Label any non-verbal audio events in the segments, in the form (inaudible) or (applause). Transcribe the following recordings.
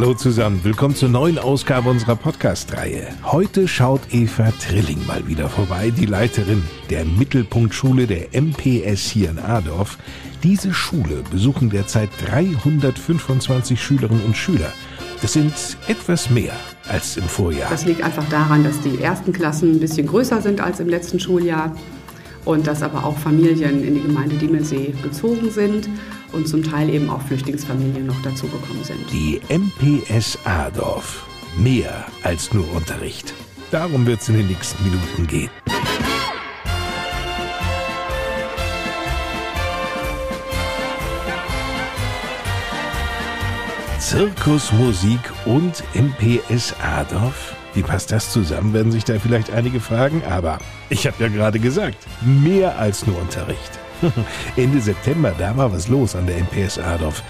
Hallo zusammen, willkommen zur neuen Ausgabe unserer Podcast-Reihe. Heute schaut Eva Trilling mal wieder vorbei, die Leiterin der Mittelpunktschule der MPS hier in Adorf. Diese Schule besuchen derzeit 325 Schülerinnen und Schüler. Das sind etwas mehr als im Vorjahr. Das liegt einfach daran, dass die ersten Klassen ein bisschen größer sind als im letzten Schuljahr und dass aber auch Familien in die Gemeinde Diemelsee gezogen sind und zum Teil eben auch Flüchtlingsfamilien noch dazugekommen sind. Die MPS Adorf. Mehr als nur Unterricht. Darum wird es in den nächsten Minuten gehen. Zirkusmusik und MPS Adorf? Wie passt das zusammen, werden sich da vielleicht einige fragen. Aber ich habe ja gerade gesagt, mehr als nur Unterricht. (laughs) Ende September, da war was los an der MPS Adorf.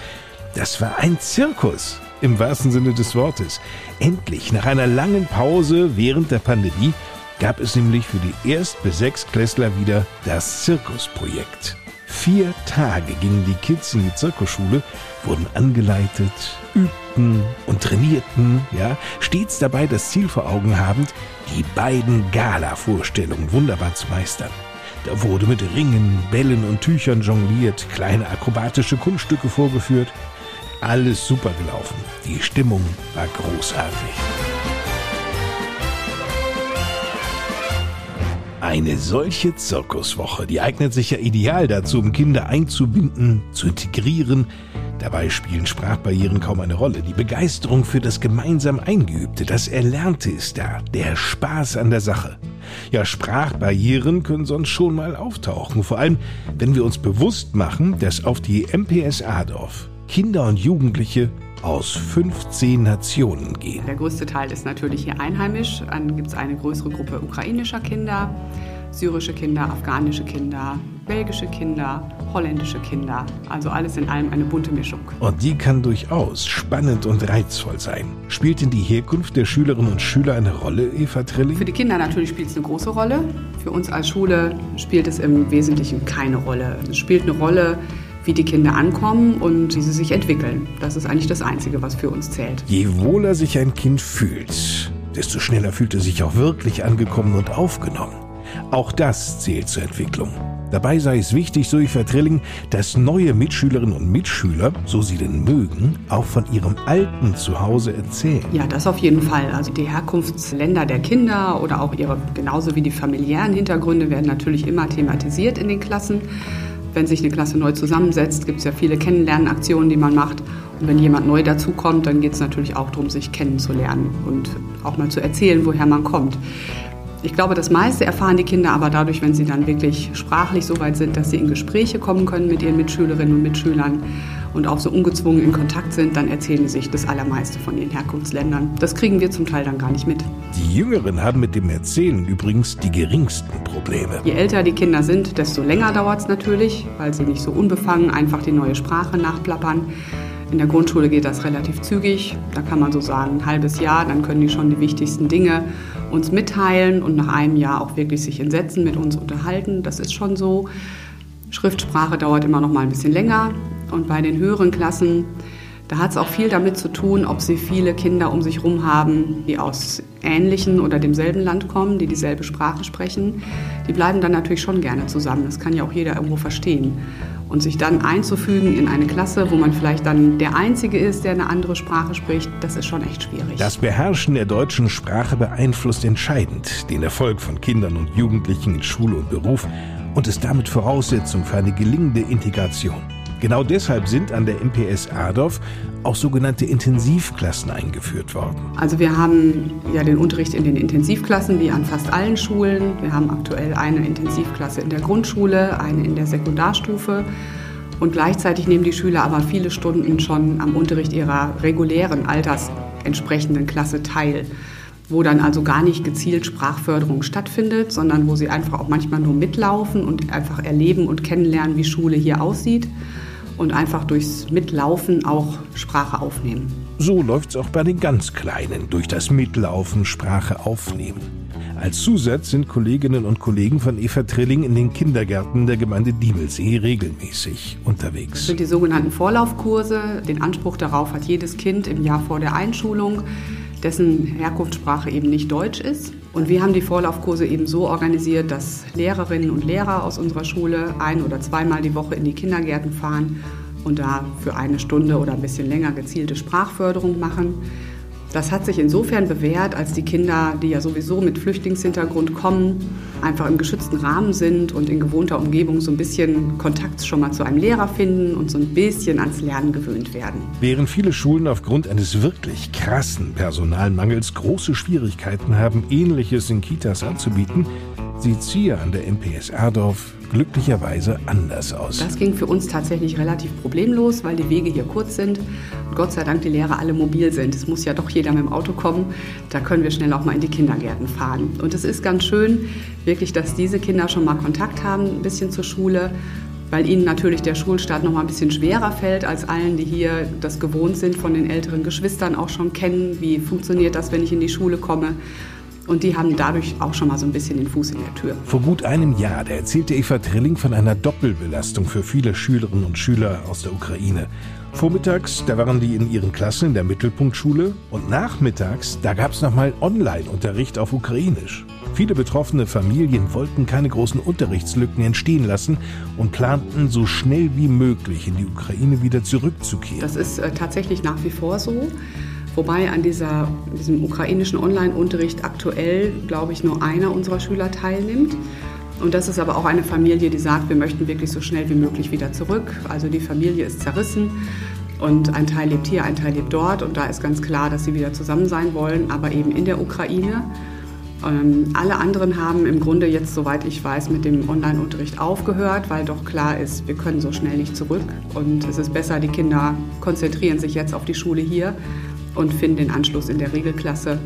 Das war ein Zirkus, im wahrsten Sinne des Wortes. Endlich, nach einer langen Pause während der Pandemie, gab es nämlich für die Erst- bis Sechstklässler wieder das Zirkusprojekt. Vier Tage gingen die Kids in die Zirkusschule, wurden angeleitet, übten und trainierten, ja, stets dabei das Ziel vor Augen habend, die beiden Gala-Vorstellungen wunderbar zu meistern. Da wurde mit Ringen, Bällen und Tüchern jongliert, kleine akrobatische Kunststücke vorgeführt. Alles super gelaufen. Die Stimmung war großartig. Eine solche Zirkuswoche, die eignet sich ja ideal dazu, um Kinder einzubinden, zu integrieren. Dabei spielen Sprachbarrieren kaum eine Rolle. Die Begeisterung für das gemeinsam Eingeübte, das Erlernte ist da, der Spaß an der Sache. Ja, Sprachbarrieren können sonst schon mal auftauchen, vor allem wenn wir uns bewusst machen, dass auf die MPS Adorf Kinder und Jugendliche aus 15 Nationen gehen. Der größte Teil ist natürlich hier einheimisch. Dann gibt es eine größere Gruppe ukrainischer Kinder, syrische Kinder, afghanische Kinder, belgische Kinder, holländische Kinder. Also alles in allem eine bunte Mischung. Und die kann durchaus spannend und reizvoll sein. Spielt denn die Herkunft der Schülerinnen und Schüler eine Rolle, Eva Trilling? Für die Kinder natürlich spielt es eine große Rolle. Für uns als Schule spielt es im Wesentlichen keine Rolle. Es spielt eine Rolle, wie die Kinder ankommen und wie sie sich entwickeln. Das ist eigentlich das Einzige, was für uns zählt. Je wohler sich ein Kind fühlt, desto schneller fühlt es sich auch wirklich angekommen und aufgenommen. Auch das zählt zur Entwicklung. Dabei sei es wichtig, so Eva Trilling, dass neue Mitschülerinnen und Mitschüler, so sie denn mögen, auch von ihrem alten Zuhause erzählen. Ja, das auf jeden Fall. Also die Herkunftsländer der Kinder oder auch ihre, genauso wie die familiären Hintergründe, werden natürlich immer thematisiert in den Klassen. Wenn sich eine Klasse neu zusammensetzt, gibt es ja viele Kennenlernaktionen, die man macht. Und wenn jemand neu dazukommt, dann geht es natürlich auch darum, sich kennenzulernen und auch mal zu erzählen, woher man kommt. Ich glaube, das meiste erfahren die Kinder aber dadurch, wenn sie dann wirklich sprachlich so weit sind, dass sie in Gespräche kommen können mit ihren Mitschülerinnen und Mitschülern und auch so ungezwungen in Kontakt sind, dann erzählen sie sich das Allermeiste von ihren Herkunftsländern. Das kriegen wir zum Teil dann gar nicht mit. Die Jüngeren haben mit dem Erzählen übrigens die geringsten Probleme. Je älter die Kinder sind, desto länger dauert es natürlich, weil sie nicht so unbefangen einfach die neue Sprache nachplappern. In der Grundschule geht das relativ zügig. Da kann man so sagen, ein halbes Jahr, dann können die schon die wichtigsten Dinge uns mitteilen und nach einem Jahr auch wirklich sich in Sätzen mit uns unterhalten. Das ist schon so. Schriftsprache dauert immer noch mal ein bisschen länger. Und bei den höheren Klassen, da hat es auch viel damit zu tun, ob sie viele Kinder um sich herum haben, die aus ähnlichen oder demselben Land kommen, die dieselbe Sprache sprechen. Die bleiben dann natürlich schon gerne zusammen. Das kann ja auch jeder irgendwo verstehen. Und sich dann einzufügen in eine Klasse, wo man vielleicht dann der Einzige ist, der eine andere Sprache spricht, das ist schon echt schwierig. Das Beherrschen der deutschen Sprache beeinflusst entscheidend den Erfolg von Kindern und Jugendlichen in Schule und Beruf und ist damit Voraussetzung für eine gelingende Integration. Genau deshalb sind an der MPS Adorf auch sogenannte Intensivklassen eingeführt worden. Also wir haben ja den Unterricht in den Intensivklassen wie an fast allen Schulen. Wir haben aktuell eine Intensivklasse in der Grundschule, eine in der Sekundarstufe. Und gleichzeitig nehmen die Schüler aber viele Stunden schon am Unterricht ihrer regulären Alters entsprechenden Klasse teil wo dann also gar nicht gezielt Sprachförderung stattfindet, sondern wo sie einfach auch manchmal nur mitlaufen und einfach erleben und kennenlernen, wie Schule hier aussieht und einfach durchs Mitlaufen auch Sprache aufnehmen. So läuft es auch bei den ganz Kleinen, durch das Mitlaufen Sprache aufnehmen. Als Zusatz sind Kolleginnen und Kollegen von Eva Trilling in den Kindergärten der Gemeinde Diemelsee regelmäßig unterwegs. Das sind die sogenannten Vorlaufkurse. Den Anspruch darauf hat jedes Kind im Jahr vor der Einschulung dessen Herkunftssprache eben nicht Deutsch ist. Und wir haben die Vorlaufkurse eben so organisiert, dass Lehrerinnen und Lehrer aus unserer Schule ein- oder zweimal die Woche in die Kindergärten fahren und da für eine Stunde oder ein bisschen länger gezielte Sprachförderung machen. Das hat sich insofern bewährt, als die Kinder, die ja sowieso mit Flüchtlingshintergrund kommen, einfach im geschützten Rahmen sind und in gewohnter Umgebung so ein bisschen Kontakt schon mal zu einem Lehrer finden und so ein bisschen ans Lernen gewöhnt werden. Während viele Schulen aufgrund eines wirklich krassen Personalmangels große Schwierigkeiten haben, ähnliches in Kitas anzubieten, sieht hier an der MPS Erdorf glücklicherweise anders aus. Das ging für uns tatsächlich relativ problemlos, weil die Wege hier kurz sind und Gott sei Dank die Lehrer alle mobil sind. Es muss ja doch jeder mit dem Auto kommen. Da können wir schnell auch mal in die Kindergärten fahren. Und es ist ganz schön, wirklich, dass diese Kinder schon mal Kontakt haben, ein bisschen zur Schule weil ihnen natürlich der Schulstart noch mal ein bisschen schwerer fällt als allen, die hier das gewohnt sind, von den älteren Geschwistern auch schon kennen, wie funktioniert das, wenn ich in die Schule komme. Und die haben dadurch auch schon mal so ein bisschen den Fuß in der Tür. Vor gut einem Jahr, da erzählte Eva Trilling von einer Doppelbelastung für viele Schülerinnen und Schüler aus der Ukraine. Vormittags, da waren die in ihren Klassen in der Mittelpunktschule und nachmittags, da gab es nochmal Online-Unterricht auf Ukrainisch. Viele betroffene Familien wollten keine großen Unterrichtslücken entstehen lassen und planten so schnell wie möglich in die Ukraine wieder zurückzukehren. Das ist äh, tatsächlich nach wie vor so. Wobei an dieser, diesem ukrainischen Online-Unterricht aktuell, glaube ich, nur einer unserer Schüler teilnimmt. Und das ist aber auch eine Familie, die sagt, wir möchten wirklich so schnell wie möglich wieder zurück. Also die Familie ist zerrissen und ein Teil lebt hier, ein Teil lebt dort. Und da ist ganz klar, dass sie wieder zusammen sein wollen, aber eben in der Ukraine. Ähm, alle anderen haben im Grunde jetzt, soweit ich weiß, mit dem Online-Unterricht aufgehört, weil doch klar ist, wir können so schnell nicht zurück. Und es ist besser, die Kinder konzentrieren sich jetzt auf die Schule hier und finden den Anschluss in der Regelklasse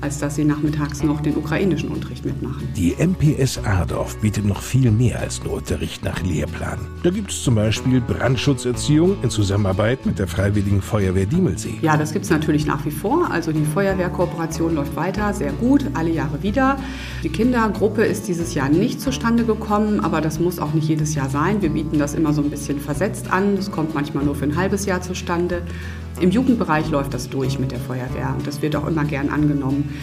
als dass sie nachmittags noch den ukrainischen Unterricht mitmachen. Die MPS Ardorf bietet noch viel mehr als nur Unterricht nach Lehrplan. Da gibt es zum Beispiel Brandschutzerziehung in Zusammenarbeit mit der Freiwilligen Feuerwehr Diemelsee. Ja, das gibt es natürlich nach wie vor. Also die Feuerwehrkooperation läuft weiter, sehr gut, alle Jahre wieder. Die Kindergruppe ist dieses Jahr nicht zustande gekommen, aber das muss auch nicht jedes Jahr sein. Wir bieten das immer so ein bisschen versetzt an. Es kommt manchmal nur für ein halbes Jahr zustande. Im Jugendbereich läuft das durch mit der Feuerwehr und das wird auch immer gern angenommen.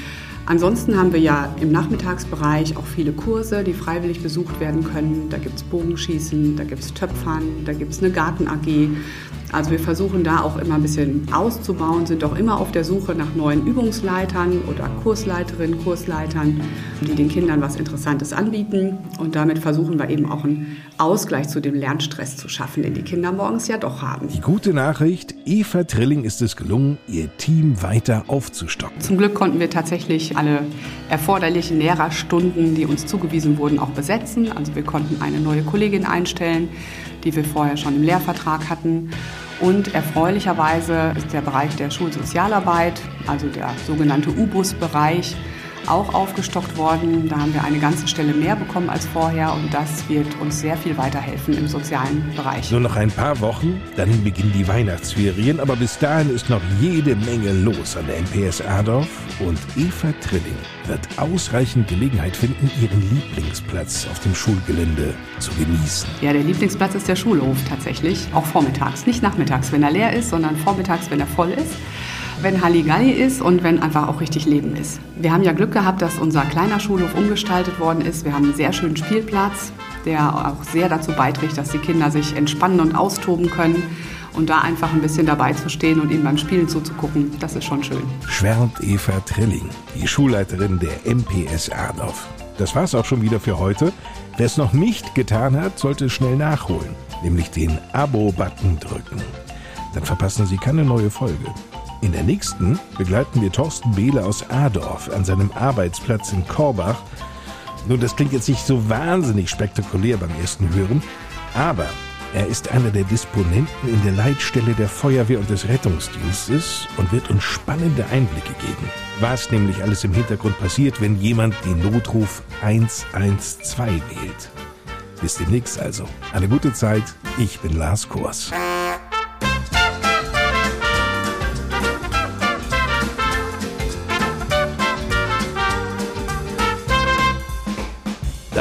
Ansonsten haben wir ja im Nachmittagsbereich auch viele Kurse, die freiwillig besucht werden können. Da gibt es Bogenschießen, da gibt es Töpfern, da gibt es eine Garten-AG. Also wir versuchen da auch immer ein bisschen auszubauen, sind auch immer auf der Suche nach neuen Übungsleitern oder Kursleiterinnen, Kursleitern, die den Kindern was Interessantes anbieten. Und damit versuchen wir eben auch einen Ausgleich zu dem Lernstress zu schaffen, den die Kinder morgens ja doch haben. Die gute Nachricht, Eva Trilling ist es gelungen, ihr Team weiter aufzustocken. Zum Glück konnten wir tatsächlich alle erforderlichen Lehrerstunden, die uns zugewiesen wurden, auch besetzen. Also wir konnten eine neue Kollegin einstellen, die wir vorher schon im Lehrvertrag hatten. Und erfreulicherweise ist der Bereich der Schulsozialarbeit, also der sogenannte U-Bus-Bereich, auch aufgestockt worden. Da haben wir eine ganze Stelle mehr bekommen als vorher und das wird uns sehr viel weiterhelfen im sozialen Bereich. Nur noch ein paar Wochen, dann beginnen die Weihnachtsferien, aber bis dahin ist noch jede Menge los an der MPS Adorf und Eva Trilling wird ausreichend Gelegenheit finden, ihren Lieblingsplatz auf dem Schulgelände zu genießen. Ja, der Lieblingsplatz ist der Schulhof tatsächlich, auch vormittags, nicht nachmittags, wenn er leer ist, sondern vormittags, wenn er voll ist wenn Halligalli ist und wenn einfach auch richtig Leben ist. Wir haben ja Glück gehabt, dass unser kleiner Schulhof umgestaltet worden ist. Wir haben einen sehr schönen Spielplatz, der auch sehr dazu beiträgt, dass die Kinder sich entspannen und austoben können. Und da einfach ein bisschen dabei zu stehen und ihnen beim Spielen zuzugucken, das ist schon schön. Schwärmt Eva Trilling, die Schulleiterin der MPS Adorf. Das war's auch schon wieder für heute. Wer es noch nicht getan hat, sollte schnell nachholen, nämlich den Abo-Button drücken. Dann verpassen Sie keine neue Folge. In der nächsten begleiten wir Thorsten Behle aus Adorf an seinem Arbeitsplatz in Korbach. Nun, das klingt jetzt nicht so wahnsinnig spektakulär beim ersten Hören, aber Er ist einer der Disponenten in der Leitstelle der Feuerwehr und des Rettungsdienstes und wird uns spannende Einblicke geben. Was nämlich alles im Hintergrund passiert, wenn jemand den Notruf 112 wählt. Bis demnächst also. Eine gute Zeit. Ich bin Lars Kors.